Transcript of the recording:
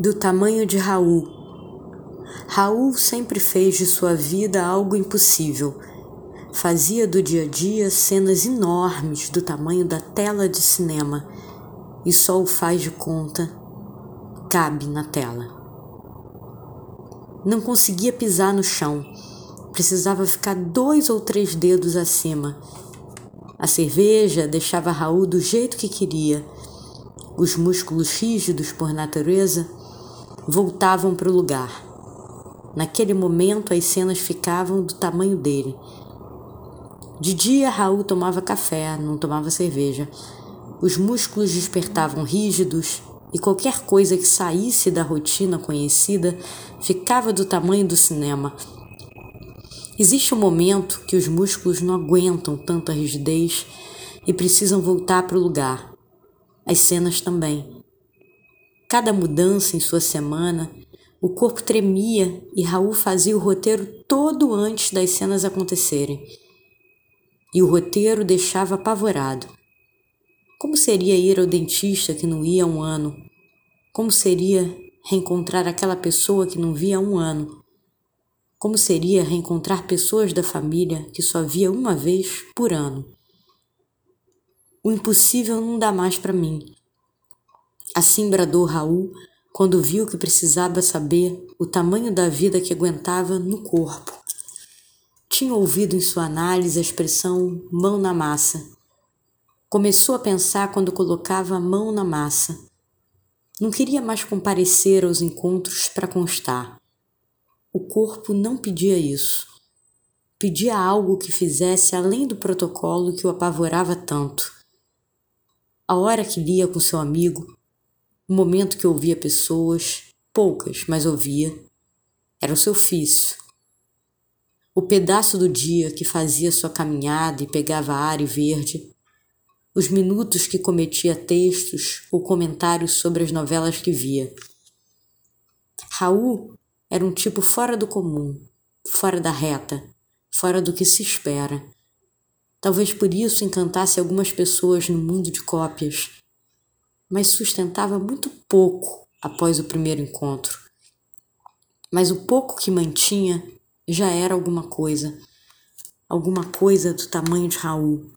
do tamanho de Raul. Raul sempre fez de sua vida algo impossível. Fazia do dia a dia cenas enormes do tamanho da tela de cinema e só o faz de conta cabe na tela. Não conseguia pisar no chão, precisava ficar dois ou três dedos acima. A cerveja deixava Raul do jeito que queria. Os músculos rígidos por natureza voltavam para o lugar. Naquele momento, as cenas ficavam do tamanho dele. De dia, Raul tomava café, não tomava cerveja. Os músculos despertavam rígidos e qualquer coisa que saísse da rotina conhecida ficava do tamanho do cinema. Existe um momento que os músculos não aguentam tanta rigidez e precisam voltar para o lugar. As cenas também. Cada mudança em sua semana, o corpo tremia e Raul fazia o roteiro todo antes das cenas acontecerem. E o roteiro deixava apavorado. Como seria ir ao dentista que não ia há um ano? Como seria reencontrar aquela pessoa que não via há um ano? Como seria reencontrar pessoas da família que só via uma vez por ano? O impossível não dá mais para mim. Assim bradou Raul quando viu que precisava saber o tamanho da vida que aguentava no corpo. Tinha ouvido em sua análise a expressão mão na massa. Começou a pensar quando colocava a mão na massa. Não queria mais comparecer aos encontros para constar. O corpo não pedia isso. Pedia algo que fizesse além do protocolo que o apavorava tanto. A hora que lia com seu amigo, o momento que ouvia pessoas, poucas, mas ouvia, era o seu ofício. O pedaço do dia que fazia sua caminhada e pegava ar e verde, os minutos que cometia textos ou comentários sobre as novelas que via. Raul era um tipo fora do comum, fora da reta, fora do que se espera. Talvez por isso encantasse algumas pessoas no mundo de cópias mas sustentava muito pouco após o primeiro encontro. Mas o pouco que mantinha já era alguma coisa, alguma coisa do tamanho de Raul.